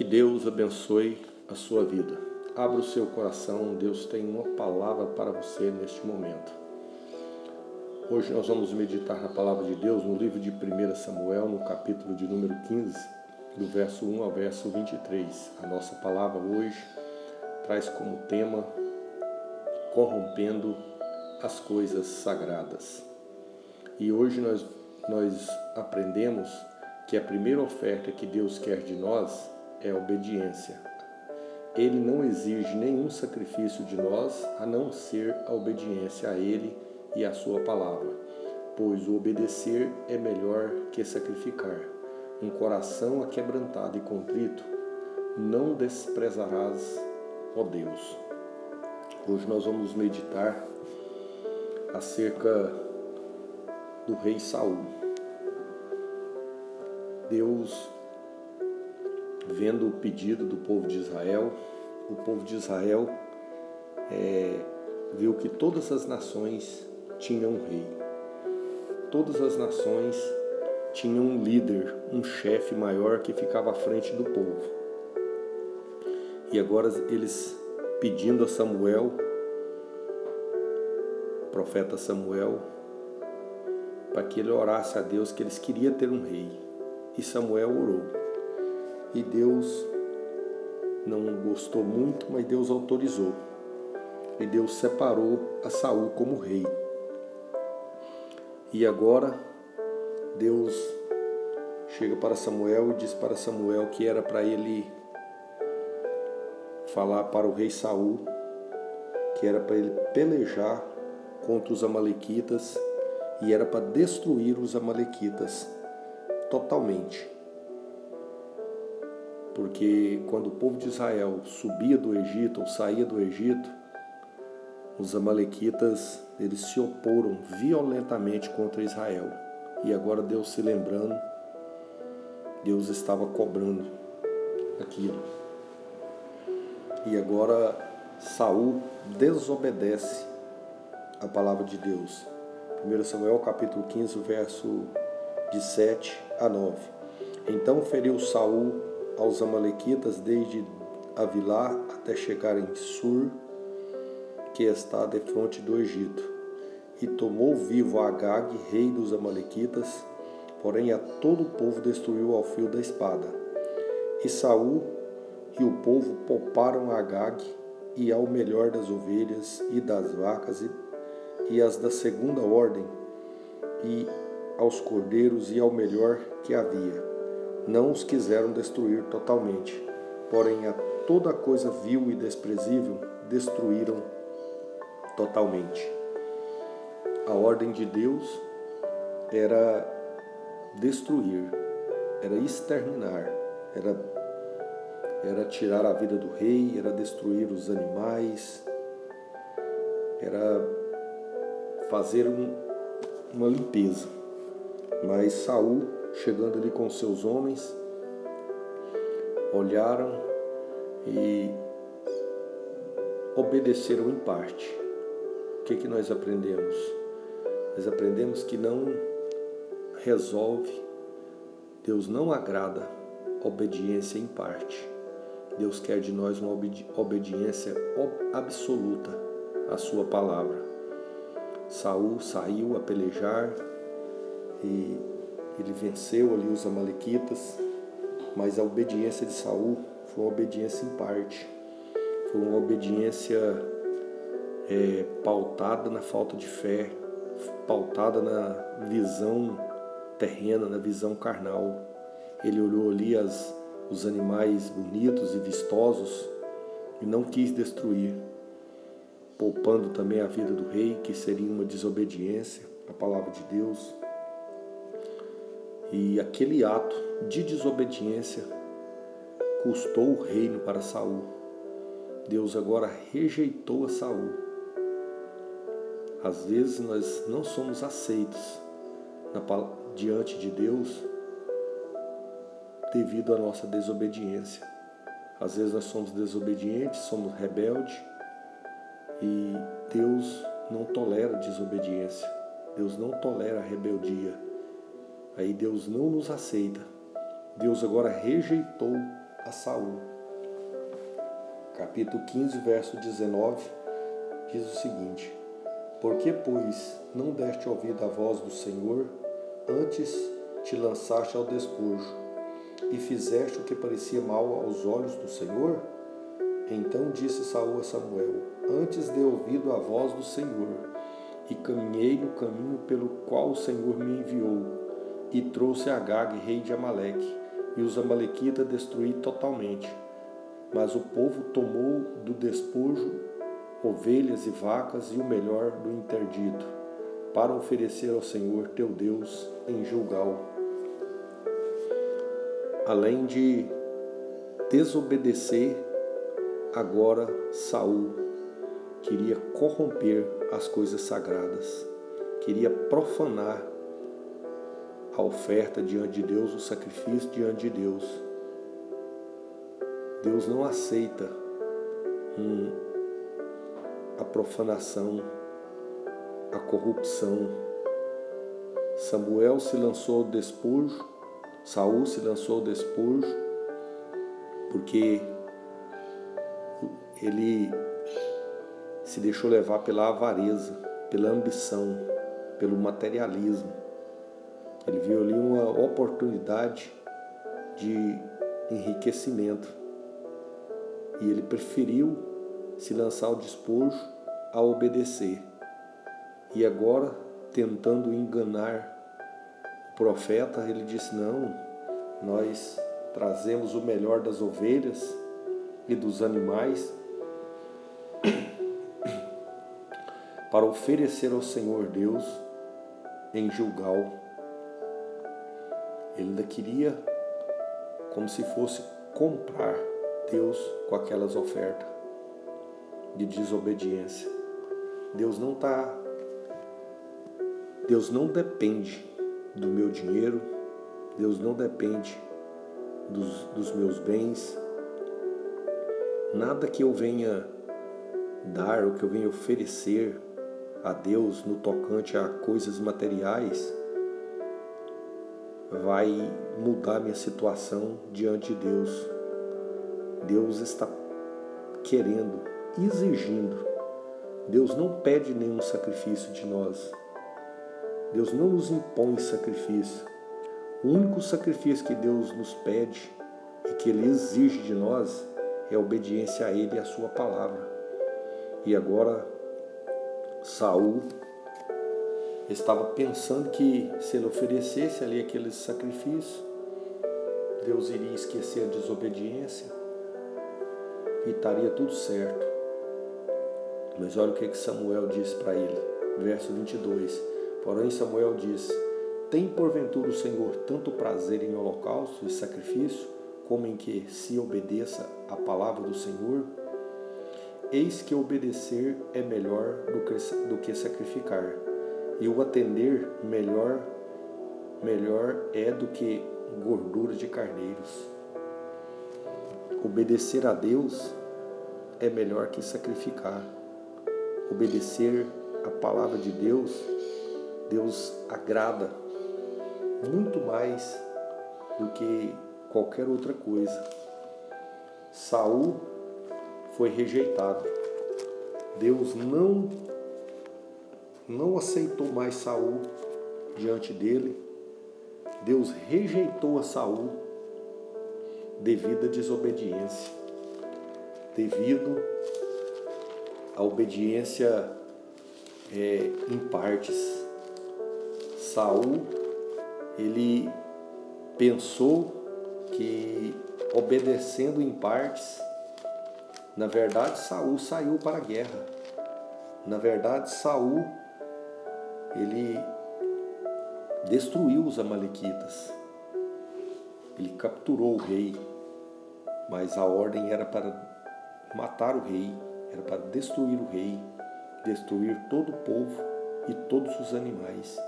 Que Deus abençoe a sua vida. Abra o seu coração, Deus tem uma palavra para você neste momento. Hoje nós vamos meditar na palavra de Deus no livro de 1 Samuel, no capítulo de número 15, do verso 1 ao verso 23. A nossa palavra hoje traz como tema corrompendo as coisas sagradas. E hoje nós, nós aprendemos que a primeira oferta que Deus quer de nós é a obediência. Ele não exige nenhum sacrifício de nós a não ser a obediência a Ele e à Sua palavra, pois o obedecer é melhor que sacrificar. Um coração aquebrantado e contrito não desprezarás, ó Deus. Hoje nós vamos meditar acerca do rei Saul. Deus, vendo o pedido do povo de Israel, o povo de Israel é, viu que todas as nações tinham um rei. Todas as nações tinham um líder, um chefe maior que ficava à frente do povo. E agora eles pedindo a Samuel, profeta Samuel, para que ele orasse a Deus que eles queriam ter um rei. E Samuel orou. E Deus não gostou muito, mas Deus autorizou. E Deus separou a Saul como rei. E agora Deus chega para Samuel e diz para Samuel que era para ele falar para o rei Saul que era para ele pelejar contra os amalequitas e era para destruir os amalequitas totalmente. Porque quando o povo de Israel subia do Egito ou saía do Egito, os amalequitas eles se oporam violentamente contra Israel. E agora Deus se lembrando, Deus estava cobrando aquilo. E agora Saul desobedece a palavra de Deus. 1 Samuel capítulo 15, verso de 7 a 9. Então feriu Saul aos amalequitas desde Avilá até chegar em Sur, que está defronte do Egito, e tomou vivo Agag, rei dos amalequitas, porém a todo o povo destruiu ao fio da espada. E Saul e o povo pouparam Agag e ao melhor das ovelhas e das vacas e, e as da segunda ordem, e aos cordeiros e ao melhor que havia. Não os quiseram destruir totalmente, porém a toda coisa vil e desprezível destruíram totalmente. A ordem de Deus era destruir, era exterminar, era, era tirar a vida do rei, era destruir os animais, era fazer um, uma limpeza. Mas Saul, chegando ali com seus homens, olharam e obedeceram em parte. O que, que nós aprendemos? Nós aprendemos que não resolve, Deus não agrada obediência em parte. Deus quer de nós uma obediência absoluta à sua palavra. Saul saiu a pelejar, e ele venceu ali os amalequitas, mas a obediência de Saul foi uma obediência em parte, foi uma obediência é, pautada na falta de fé, pautada na visão terrena, na visão carnal. Ele olhou ali as, os animais bonitos e vistosos e não quis destruir, poupando também a vida do rei, que seria uma desobediência à palavra de Deus. E aquele ato de desobediência custou o reino para Saul. Deus agora rejeitou a Saul. Às vezes nós não somos aceitos diante de Deus devido à nossa desobediência. Às vezes nós somos desobedientes, somos rebeldes e Deus não tolera desobediência. Deus não tolera rebeldia. Aí Deus não nos aceita. Deus agora rejeitou a Saul. Capítulo 15, verso 19, diz o seguinte: Por que, pois, não deste ouvido à voz do Senhor, antes te lançaste ao despojo, e fizeste o que parecia mal aos olhos do Senhor? Então disse Saul a Samuel: Antes dei ouvido à voz do Senhor, e caminhei no caminho pelo qual o Senhor me enviou, e trouxe Agag, rei de Amaleque, e os amalequitas destruí totalmente. Mas o povo tomou do despojo ovelhas e vacas e o melhor do interdito, para oferecer ao Senhor teu Deus em Gilgal. Além de desobedecer, agora Saul queria corromper as coisas sagradas, queria profanar a oferta diante de Deus, o sacrifício diante de Deus. Deus não aceita um, a profanação, a corrupção. Samuel se lançou ao despojo, Saul se lançou ao despojo, porque ele se deixou levar pela avareza, pela ambição, pelo materialismo. Ele viu ali uma oportunidade de enriquecimento e ele preferiu se lançar ao despojo a obedecer. E agora, tentando enganar o profeta, ele disse: Não, nós trazemos o melhor das ovelhas e dos animais para oferecer ao Senhor Deus em Gilgal. Ele ainda queria, como se fosse comprar Deus com aquelas ofertas de desobediência. Deus não está. Deus não depende do meu dinheiro, Deus não depende dos, dos meus bens. Nada que eu venha dar, o que eu venha oferecer a Deus no tocante a coisas materiais, vai mudar minha situação diante de Deus. Deus está querendo, exigindo. Deus não pede nenhum sacrifício de nós. Deus não nos impõe sacrifício. O único sacrifício que Deus nos pede e que Ele exige de nós é obediência a Ele e a Sua palavra. E agora Saul estava pensando que se ele oferecesse ali aquele sacrifício, Deus iria esquecer a desobediência e estaria tudo certo. Mas olha o que Samuel disse para ele, verso 22. Porém, Samuel disse: Tem porventura o Senhor tanto prazer em holocausto e sacrifício, como em que se obedeça a palavra do Senhor? Eis que obedecer é melhor do que sacrificar, e o atender melhor melhor é do que gordura de carneiros. Obedecer a Deus é melhor que sacrificar. Obedecer a palavra de Deus, Deus agrada muito mais do que qualquer outra coisa. Saul foi rejeitado. Deus não não aceitou mais Saul diante dele. Deus rejeitou a Saul devido à desobediência, devido à obediência é, em partes. Saul ele pensou que obedecendo em partes na verdade, Saul saiu para a guerra. Na verdade, Saul ele destruiu os amalequitas. Ele capturou o rei, mas a ordem era para matar o rei, era para destruir o rei, destruir todo o povo e todos os animais.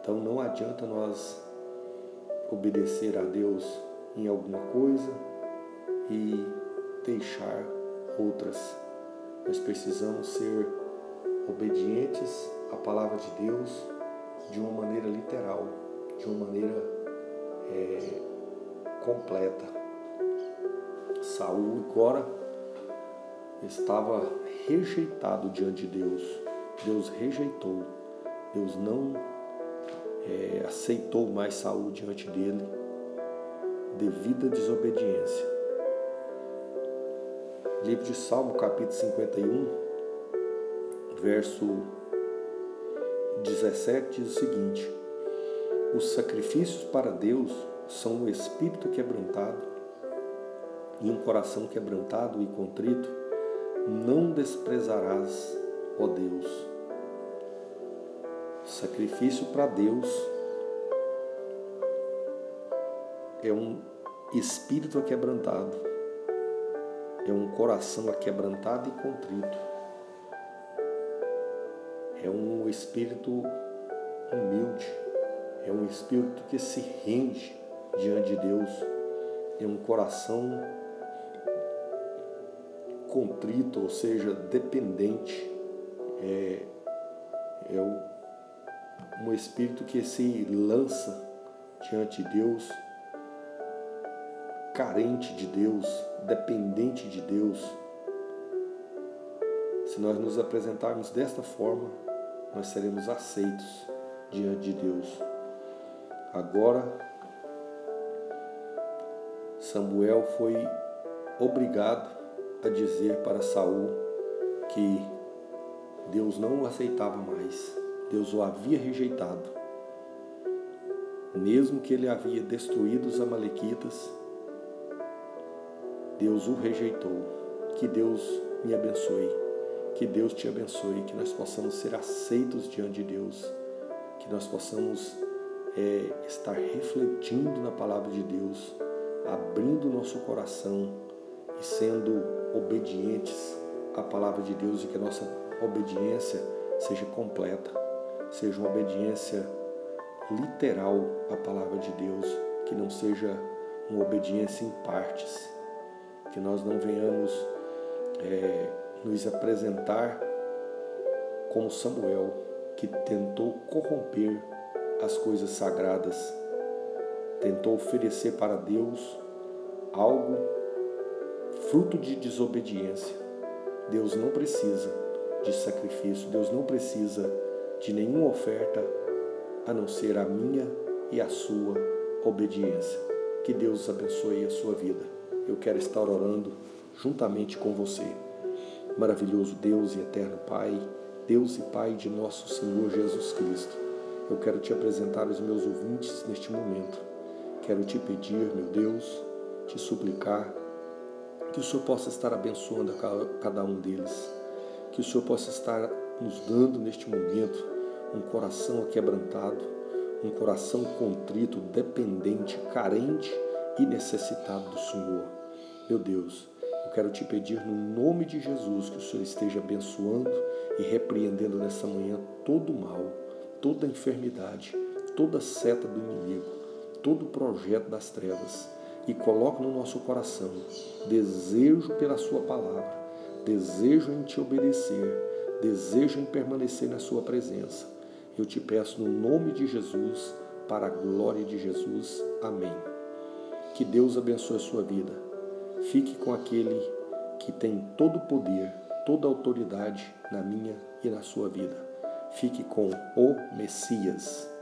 Então não adianta nós obedecer a Deus em alguma coisa e deixar outras. Nós precisamos ser obedientes à palavra de Deus de uma maneira literal, de uma maneira é, completa. Saul agora estava rejeitado diante de Deus. Deus rejeitou. Deus não é, aceitou mais Saul diante dele devido à desobediência. Livro de Salmo, capítulo 51, verso 17 diz o seguinte: Os sacrifícios para Deus são um espírito quebrantado e um coração quebrantado e contrito, não desprezarás, ó Deus. Sacrifício para Deus é um espírito aquebrantado, é um coração aquebrantado e contrito, é um espírito humilde, é um espírito que se rende diante de Deus, é um coração contrito, ou seja, dependente, é, é um espírito que se lança diante de Deus carente de Deus, dependente de Deus, se nós nos apresentarmos desta forma, nós seremos aceitos diante de Deus. Agora, Samuel foi obrigado a dizer para Saul que Deus não o aceitava mais, Deus o havia rejeitado. Mesmo que ele havia destruído os amalequitas, Deus o rejeitou. Que Deus me abençoe. Que Deus te abençoe. Que nós possamos ser aceitos diante de Deus. Que nós possamos é, estar refletindo na palavra de Deus, abrindo nosso coração e sendo obedientes à palavra de Deus e que a nossa obediência seja completa, seja uma obediência literal à palavra de Deus, que não seja uma obediência em partes que nós não venhamos é, nos apresentar como Samuel, que tentou corromper as coisas sagradas, tentou oferecer para Deus algo fruto de desobediência. Deus não precisa de sacrifício, Deus não precisa de nenhuma oferta a não ser a minha e a sua obediência. Que Deus abençoe a sua vida eu quero estar orando juntamente com você. Maravilhoso Deus e eterno Pai, Deus e Pai de nosso Senhor Jesus Cristo, eu quero te apresentar os meus ouvintes neste momento. Quero te pedir, meu Deus, te suplicar que o Senhor possa estar abençoando a cada um deles, que o Senhor possa estar nos dando neste momento um coração aquebrantado, um coração contrito, dependente, carente e necessitado do Senhor. Meu Deus, eu quero te pedir no nome de Jesus que o Senhor esteja abençoando e repreendendo nessa manhã todo o mal, toda a enfermidade, toda a seta do inimigo, todo o projeto das trevas e coloque no nosso coração desejo pela Sua palavra, desejo em te obedecer, desejo em permanecer na Sua presença. Eu te peço no nome de Jesus, para a glória de Jesus. Amém. Que Deus abençoe a sua vida. Fique com aquele que tem todo o poder, toda a autoridade na minha e na sua vida. Fique com o Messias.